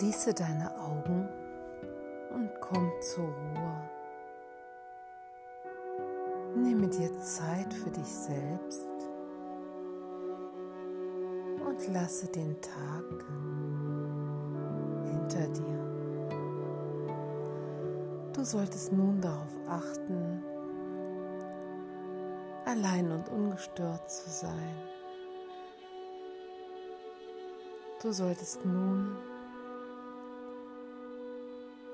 Schließe deine Augen und komm zur Ruhe. Nehme dir Zeit für dich selbst und lasse den Tag hinter dir. Du solltest nun darauf achten, allein und ungestört zu sein. Du solltest nun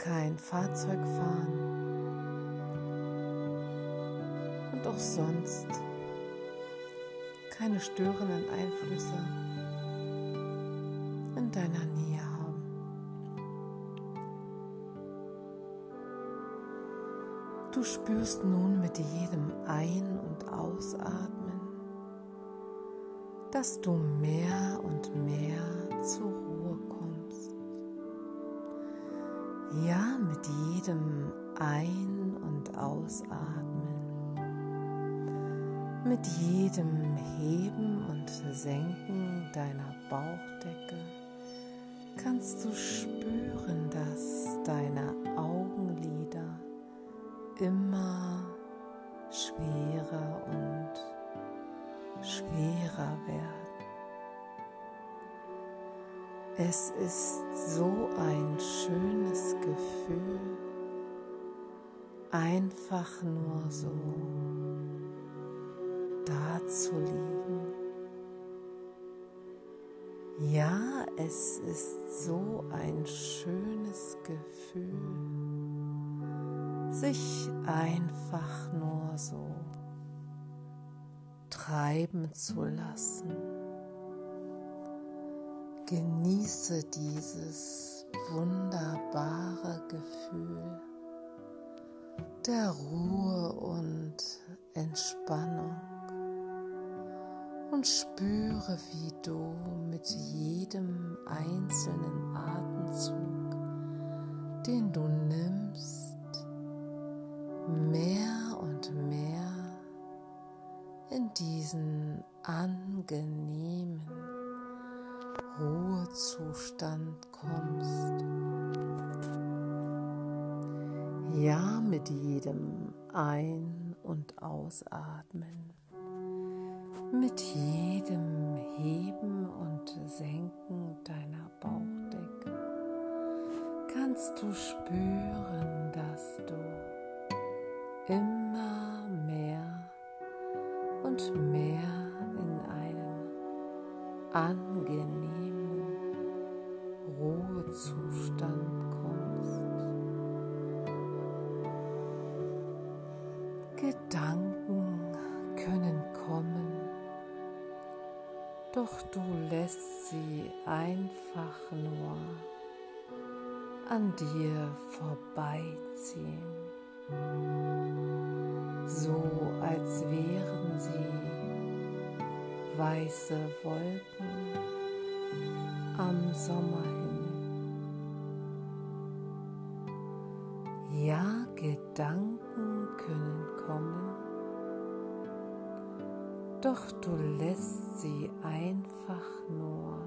kein Fahrzeug fahren und auch sonst keine störenden Einflüsse in deiner Nähe haben. Du spürst nun mit jedem Ein- und Ausatmen, dass du mehr und mehr zur Ruhe Ja, mit jedem Ein- und Ausatmen, mit jedem Heben und Senken deiner Bauchdecke kannst du spüren, dass deine Augenlider immer schwerer und schwerer werden. Es ist so ein schönes Gefühl, einfach nur so da zu liegen. Ja, es ist so ein schönes Gefühl, sich einfach nur so treiben zu lassen. Genieße dieses wunderbare Gefühl der Ruhe und Entspannung und spüre, wie du mit jedem einzelnen Atemzug, den du nimmst, mehr und mehr in diesen angenehmen Ruhezustand kommst. Ja, mit jedem Ein- und Ausatmen mit jedem Heben und Senken deiner Bauchdecke kannst du spüren, doch du lässt sie einfach nur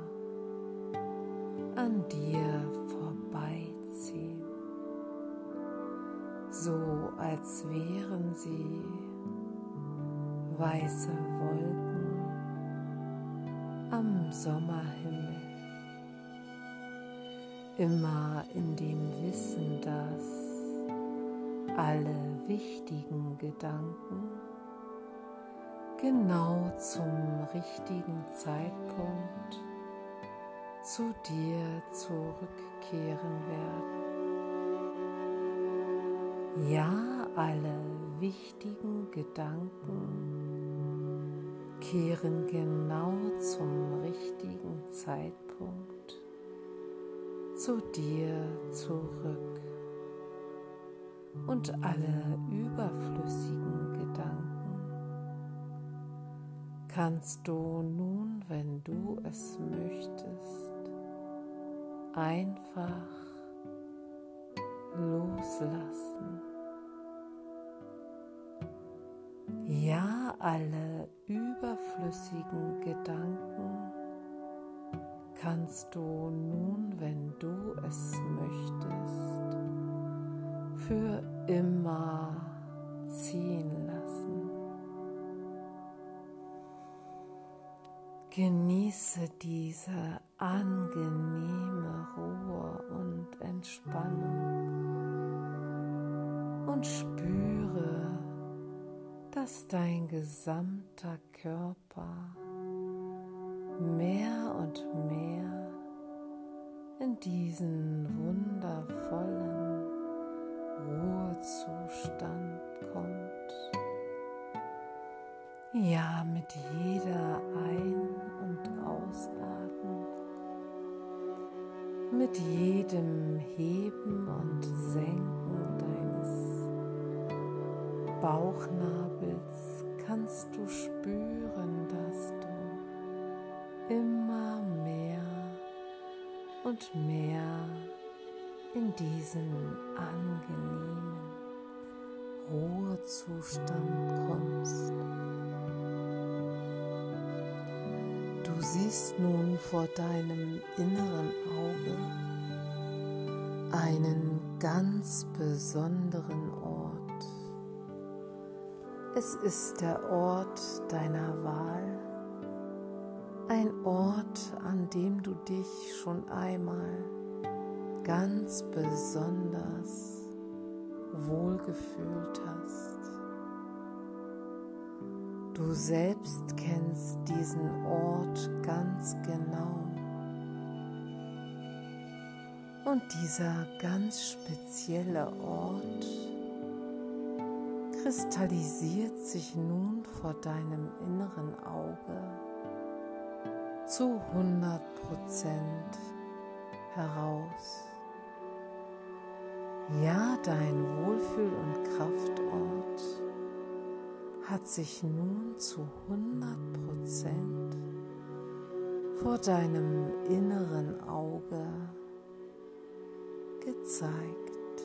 an dir vorbeiziehen, so als wären sie weiße Wolken am Sommerhimmel, immer in dem Wissen, dass alle wichtigen Gedanken genau zum richtigen Zeitpunkt zu dir zurückkehren werden. Ja, alle wichtigen Gedanken kehren genau zum richtigen Zeitpunkt zu dir zurück und alle überflüssigen Gedanken kannst du nun, wenn du es möchtest, einfach loslassen. Ja, alle überflüssigen Gedanken kannst du nun, wenn du es möchtest, für immer ziehen lassen. Genieße diese angenehme Ruhe und Entspannung und spüre, dass dein gesamter Körper mehr und mehr in diesen wundervollen Ruhezustand kommt. Ja, mit jeder Ein- und Ausatmung, mit jedem Heben und Senken deines Bauchnabels kannst du spüren, dass du immer mehr und mehr in diesen angenehmen Ruhezustand kommst. Du siehst nun vor deinem inneren Auge einen ganz besonderen Ort. Es ist der Ort deiner Wahl, ein Ort, an dem du dich schon einmal ganz besonders wohlgefühlt hast. Du selbst kennst diesen Ort ganz genau. Und dieser ganz spezielle Ort kristallisiert sich nun vor deinem inneren Auge zu 100 Prozent heraus. Ja, dein Wohlfühl- und Kraftort hat sich nun zu 100 Prozent vor deinem inneren Auge gezeigt.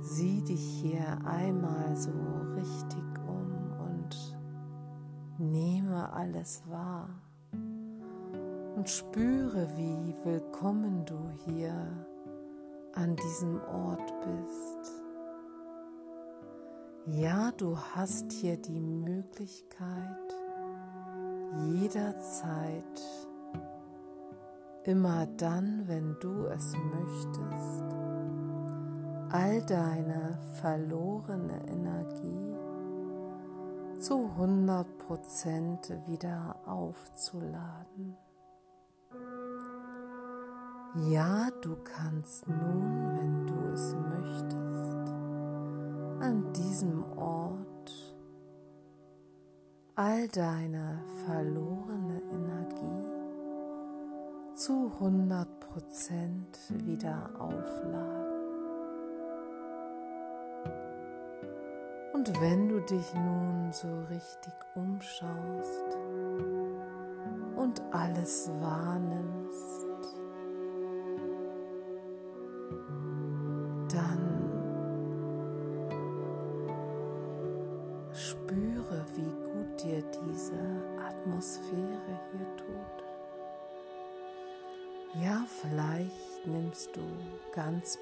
Sieh dich hier einmal so richtig um und nehme alles wahr und spüre, wie willkommen du hier an diesem Ort bist. Ja, du hast hier die Möglichkeit, jederzeit, immer dann, wenn du es möchtest, all deine verlorene Energie zu 100% wieder aufzuladen. Ja, du kannst nun, wenn du es möchtest, an diesem Ort all deine verlorene Energie zu 100% wieder aufladen. Und wenn du dich nun so richtig umschaust und alles wahrnimmst,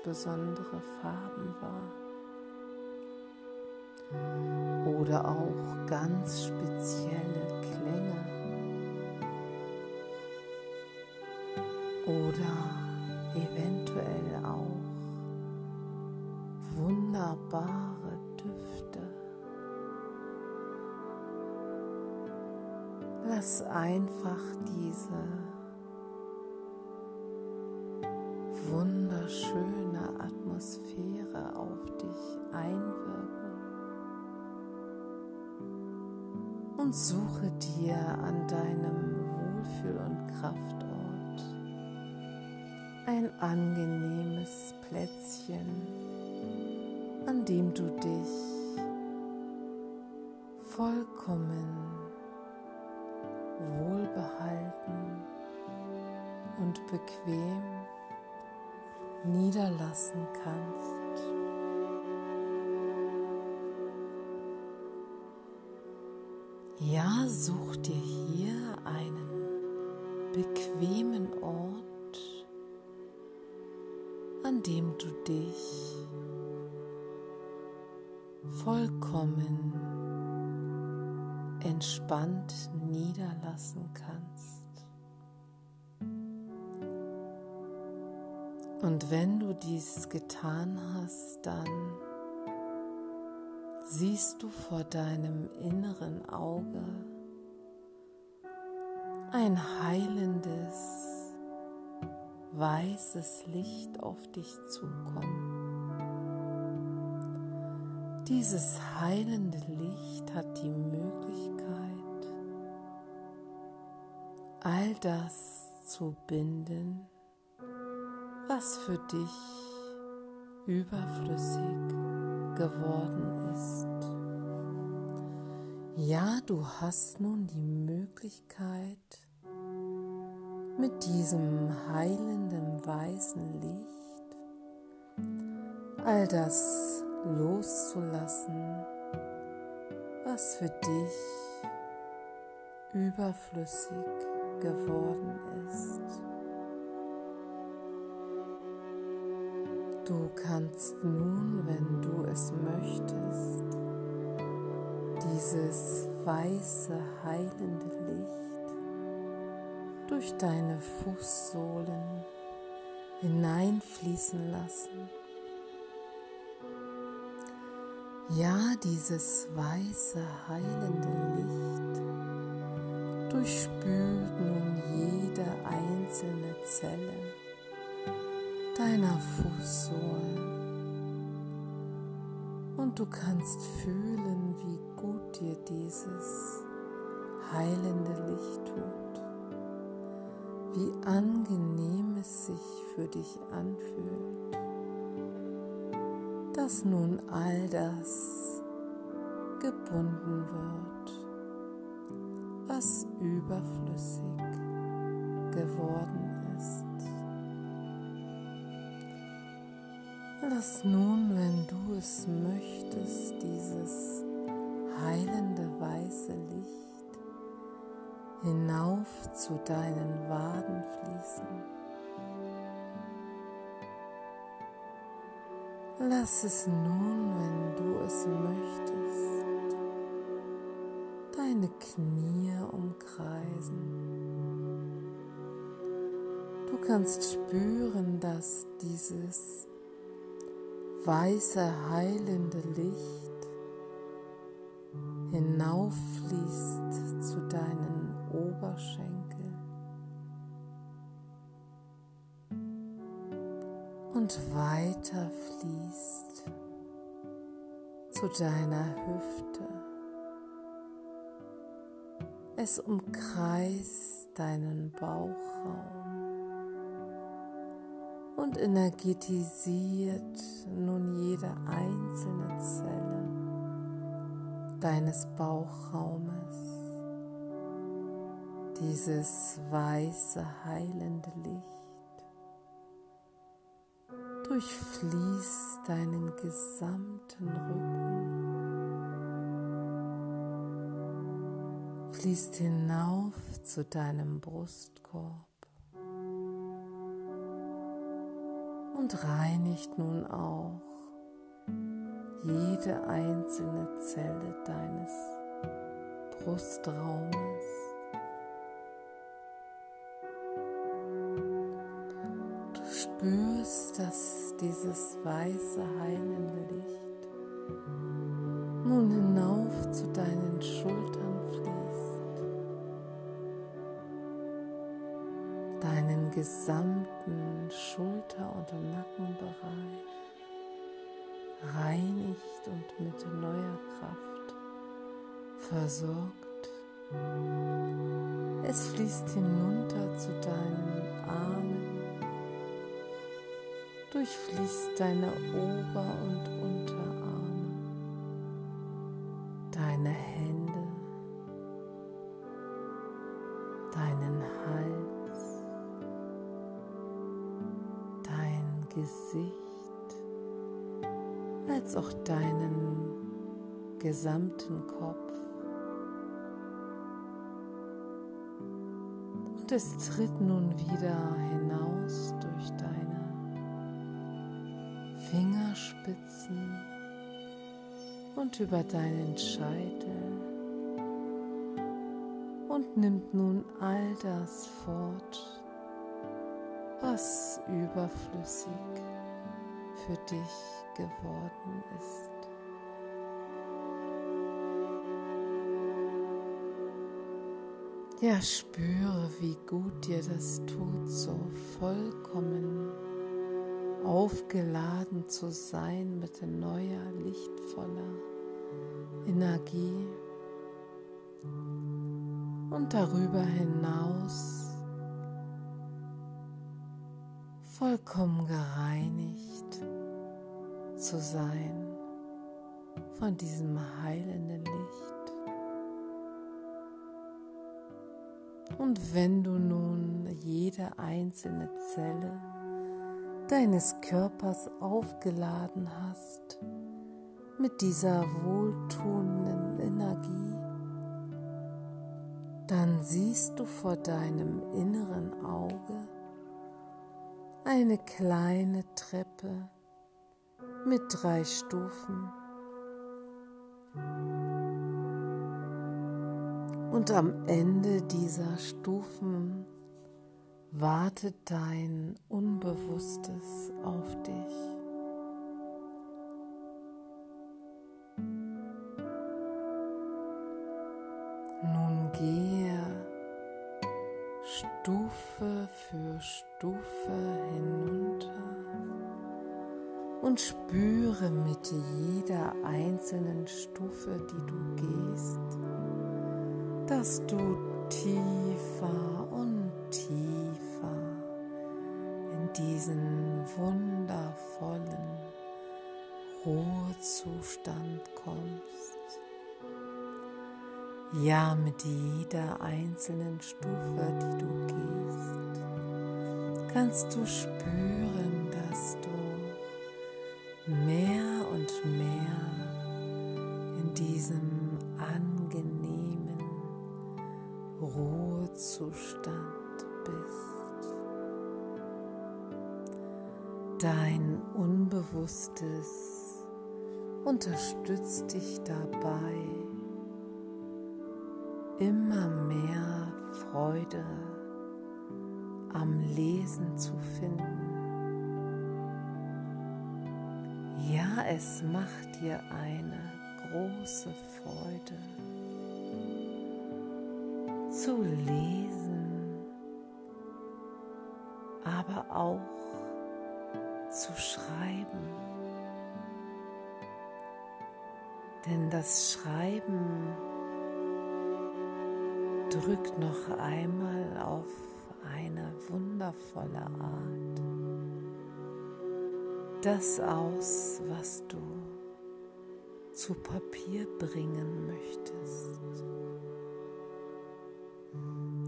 besondere Farben wahr oder auch ganz spezielle Klänge oder eventuell auch wunderbare Düfte. Lass einfach diese wunderschöne Atmosphäre auf dich einwirken. Und suche dir an deinem Wohlfühl- und Kraftort ein angenehmes Plätzchen, an dem du dich vollkommen wohlbehalten und bequem niederlassen kannst. Ja, such dir hier einen bequemen Ort, an dem du dich vollkommen entspannt niederlassen kannst. Und wenn du dies getan hast, dann siehst du vor deinem inneren Auge ein heilendes, weißes Licht auf dich zukommen. Dieses heilende Licht hat die Möglichkeit, all das zu binden, was für dich überflüssig geworden ist. Ja, du hast nun die Möglichkeit, mit diesem heilenden weißen Licht all das loszulassen, was für dich überflüssig geworden ist. Du kannst nun, wenn du es möchtest, dieses weiße heilende Licht durch deine Fußsohlen hineinfließen lassen. Ja, dieses weiße heilende Licht durchspült nun jede einzelne Zelle deiner Fußsohlen und du kannst fühlen, wie gut dir dieses heilende Licht tut, wie angenehm es sich für dich anfühlt, dass nun all das gebunden wird, was überflüssig geworden ist. Lass nun, wenn du es möchtest, dieses heilende weiße Licht hinauf zu deinen Waden fließen. Lass es nun, wenn du es möchtest, deine Knie umkreisen. Du kannst spüren, dass dieses weiße heilende Licht hinauffließt zu deinen Oberschenkeln und weiter fließt zu deiner Hüfte. Es umkreist deinen Bauchraum und energetisiert nun jede einzelne Zelle deines Bauchraumes. Dieses weiße heilende Licht durchfließt deinen gesamten Rücken, fließt hinauf zu deinem Brustkorb und reinigt nun auch jede einzelne Zelle deines Brustraumes. Du spürst, dass dieses weiße heilende Licht nun hinauf zu deinen Schultern fließt, gesamten Schulter- und Nackenbereich reinigt und mit neuer Kraft versorgt. Es fließt hinunter zu deinen Armen, durchfließt deine Ober- und Unterarme, gesamten Kopf. Und es tritt nun wieder hinaus durch deine Fingerspitzen und über deinen Scheitel und nimmt nun all das fort, was überflüssig für dich geworden ist. Ja, spüre, wie gut dir das tut, so vollkommen aufgeladen zu sein mit neuer, lichtvoller Energie und darüber hinaus vollkommen gereinigt zu sein von diesem heilenden Licht. Und wenn du nun jede einzelne Zelle deines Körpers aufgeladen hast mit dieser wohltuenden Energie, dann siehst du vor deinem inneren Auge eine kleine Treppe mit drei Stufen. Und am Ende dieser Stufen wartet dein Unbewusstes auf dich. Stufe für Stufe hinunter und spüre mit jeder einzelnen Stufe, die du gehst, dass du tiefer und tiefer in diesen wundervollen Ruhezustand kommst. Ja, mit jeder einzelnen Stufe, die du gehst, kannst du spüren, dass du mehr und mehr in diesem Unbewusstes unterstützt dich dabei, immer mehr Freude am Lesen zu finden. Ja, es macht dir eine große Freude zu lesen, aber auch zu schreiben. Denn das Schreiben drückt noch einmal auf eine wundervolle Art das aus, was du zu Papier bringen möchtest.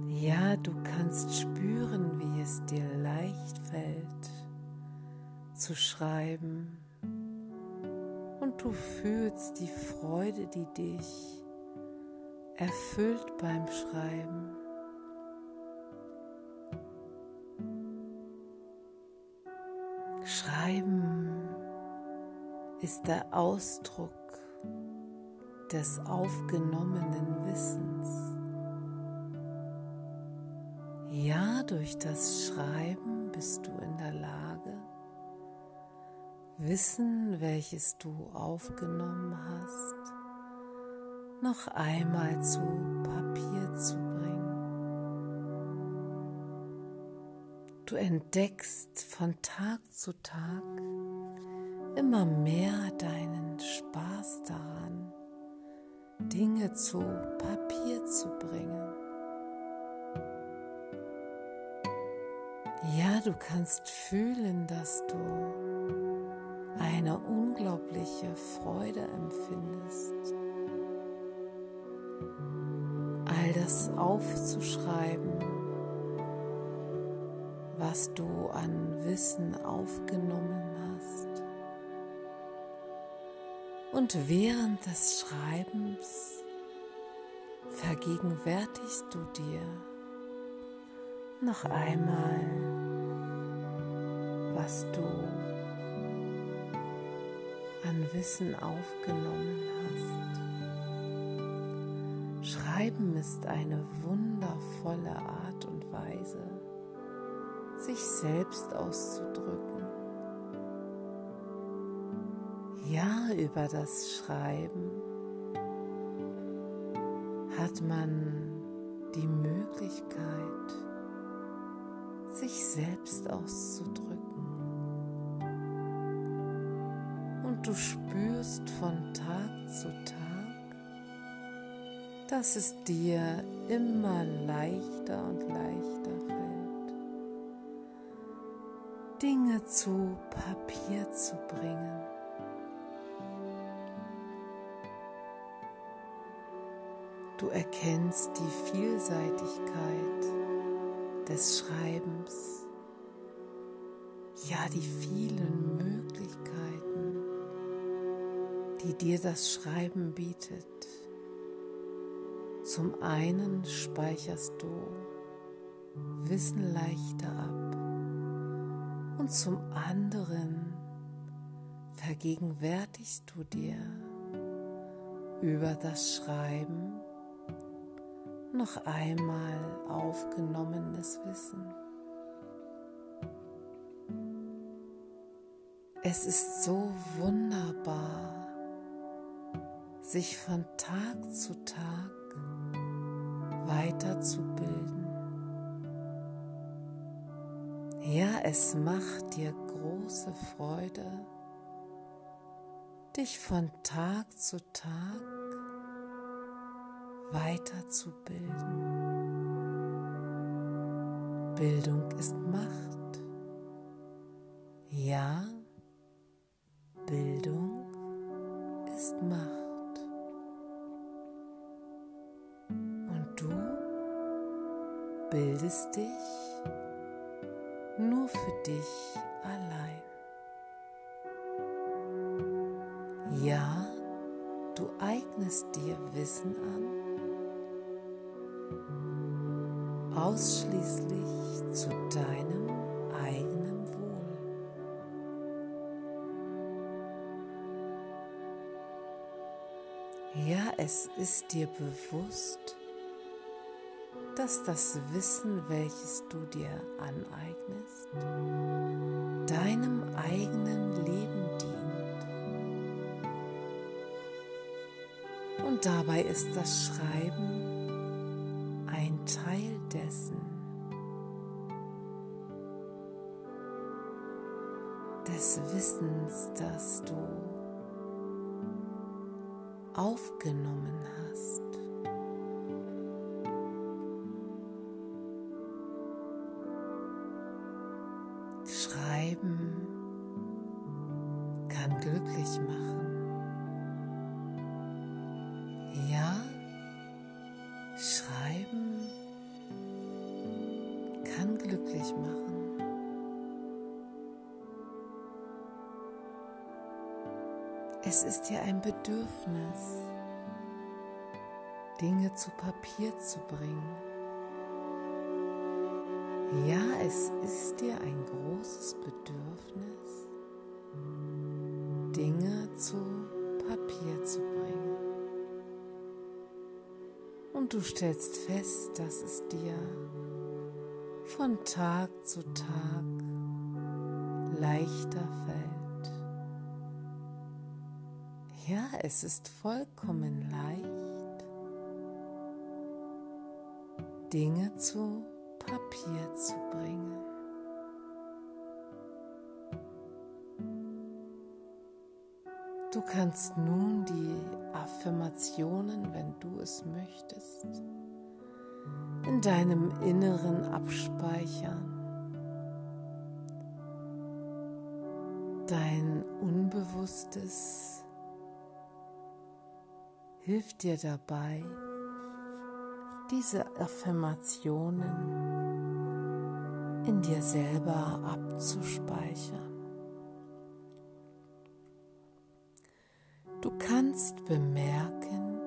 Ja, du kannst spüren, wie es dir leicht fällt zu schreiben und du fühlst die Freude, die dich erfüllt beim Schreiben. Schreiben ist der Ausdruck des aufgenommenen Wissens. Ja, durch das Schreiben bist du in der Lage, Wissen, welches du aufgenommen hast, noch einmal zu Papier zu bringen. Du entdeckst von Tag zu Tag immer mehr deinen Spaß daran, Dinge zu Papier zu bringen. Ja, du kannst fühlen, dass du eine unglaubliche Freude empfindest all das aufzuschreiben, was du an Wissen aufgenommen hast. Und während des Schreibens vergegenwärtigst du dir, noch einmal, was du an Wissen aufgenommen hast. Schreiben ist eine wundervolle Art und Weise, sich selbst auszudrücken. Ja, über das Schreiben hat man die Möglichkeit, sich selbst auszudrücken. Du spürst von Tag zu Tag, dass es dir immer leichter und leichter fällt, Dinge zu Papier zu bringen. Du erkennst die Vielseitigkeit des Schreibens, ja die vielen Möglichkeiten, die dir das Schreiben bietet. Zum einen speicherst du Wissen leichter ab und zum anderen vergegenwärtigst du dir über das Schreiben noch einmal aufgenommenes Wissen. Es ist so wunderbar, sich von Tag zu Tag weiterzubilden. Ja, es macht dir große Freude, dich von Tag zu Tag weiterzubilden. Bildung ist Macht. Ja, Bildung bildest dich nur für dich allein. Ja, du eignest dir Wissen an, ausschließlich zu deinem eigenen Wohl. Ja, es ist dir bewusst, dass das Wissen, welches du dir aneignest, deinem eigenen Leben dient. Und dabei ist das Schreiben Teil dessen, des Wissens, das du aufgenommen hast. Kann glücklich machen. Ja, Schreiben kann glücklich machen. Es ist dir ein Bedürfnis, Dinge zu Papier zu bringen. Ja, es ist dir ein großes Bedürfnis, Dinge zu Papier zu bringen. Und du stellst fest, dass es dir von Tag zu Tag leichter fällt. Ja, es ist vollkommen leicht, Dinge zu Papier zu bringen. Du kannst nun die Affirmationen, wenn du es möchtest, in deinem Inneren abspeichern. Dein Unbewusstes hilft dir dabei, diese Affirmationen in dir selber abzuspeichern. Bemerken,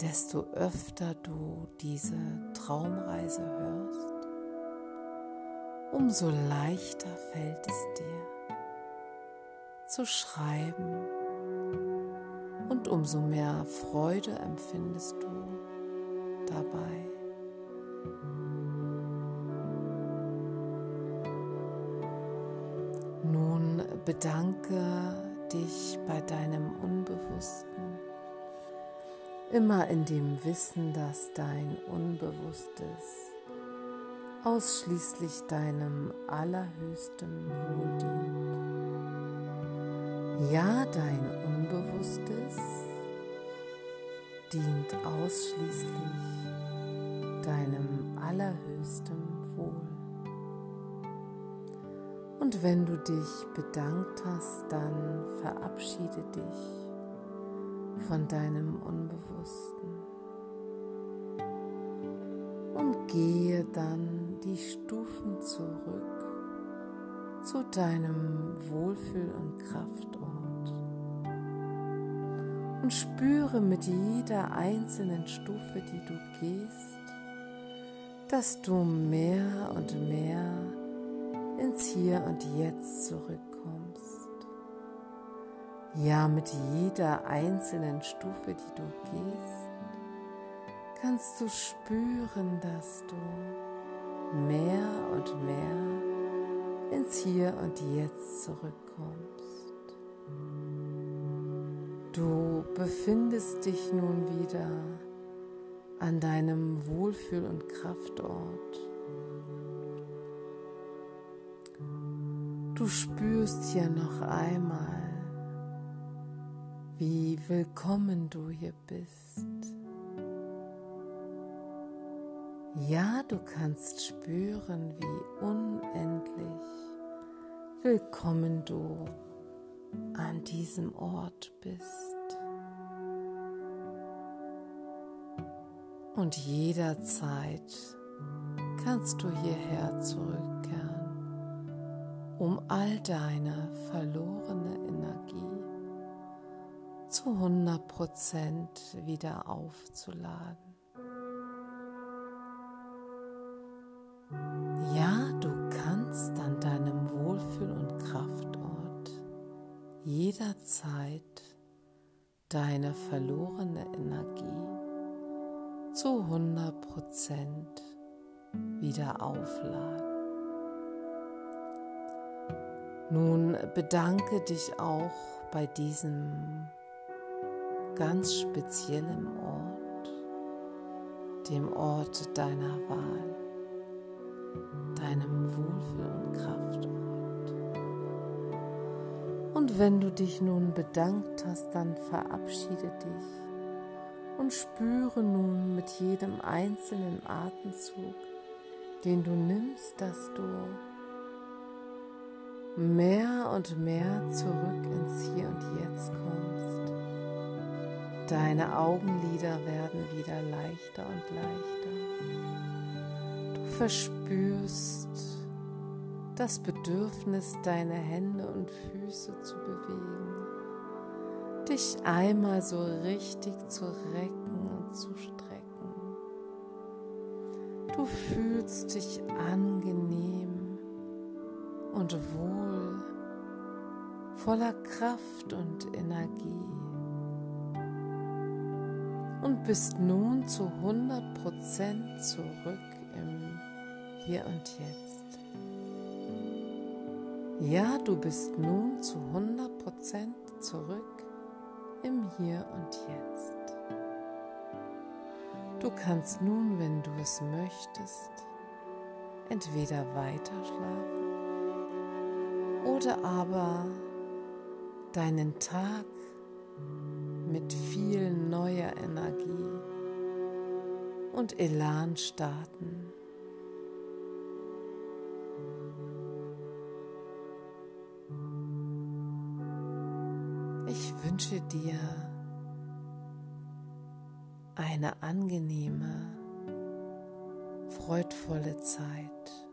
desto öfter du diese Traumreise hörst, umso leichter fällt es dir zu schreiben und umso mehr Freude empfindest du dabei. Nun bedanke dich bei deinem Unbewussten, immer in dem Wissen, dass dein Unbewusstes ausschließlich deinem allerhöchsten Wohl dient. Ja, dein Unbewusstes dient ausschließlich deinem allerhöchsten Und wenn du dich bedankt hast, dann verabschiede dich von deinem Unbewussten. Und gehe dann die Stufen zurück zu deinem Wohlfühl- und Kraftort. Und spüre mit jeder einzelnen Stufe, die du gehst, dass du mehr und mehr ins Hier und Jetzt zurückkommst. Ja, mit jeder einzelnen Stufe, die du gehst, kannst du spüren, dass du mehr und mehr ins Hier und Jetzt zurückkommst. Du befindest dich nun wieder an deinem Wohlfühl- und Kraftort. Du spürst hier noch einmal, wie willkommen du hier bist. Ja, du kannst spüren, wie unendlich willkommen du an diesem Ort bist. Und jederzeit kannst du hierher zurückkehren, um all deine verlorene Energie zu 100% wieder aufzuladen. Ja, du kannst an deinem Wohlfühl- und Kraftort jederzeit deine verlorene Energie zu 100% wieder aufladen. Nun bedanke dich auch bei diesem ganz speziellen Ort, dem Ort deiner Wahl, deinem Wohlfühl- und Kraftort. Und wenn du dich nun bedankt hast, dann verabschiede dich und spüre nun mit jedem einzelnen Atemzug, den du nimmst, dass du mehr und mehr zurück ins Hier und Jetzt kommst. Deine Augenlider werden wieder leichter und leichter. Du verspürst das Bedürfnis, deine Hände und Füße zu bewegen dich einmal so richtig zu recken und zu strecken. Du fühlst dich angenehm und wohl, voller Kraft und Energie und bist nun zu 100% zurück im Hier und Jetzt. Ja, du bist nun zu 100% zurück im Hier und Jetzt. Du kannst nun, wenn du es möchtest, entweder weiter schlafen oder aber deinen Tag mit viel neuer Energie und Elan starten. Ich wünsche dir eine angenehme, freudvolle Zeit.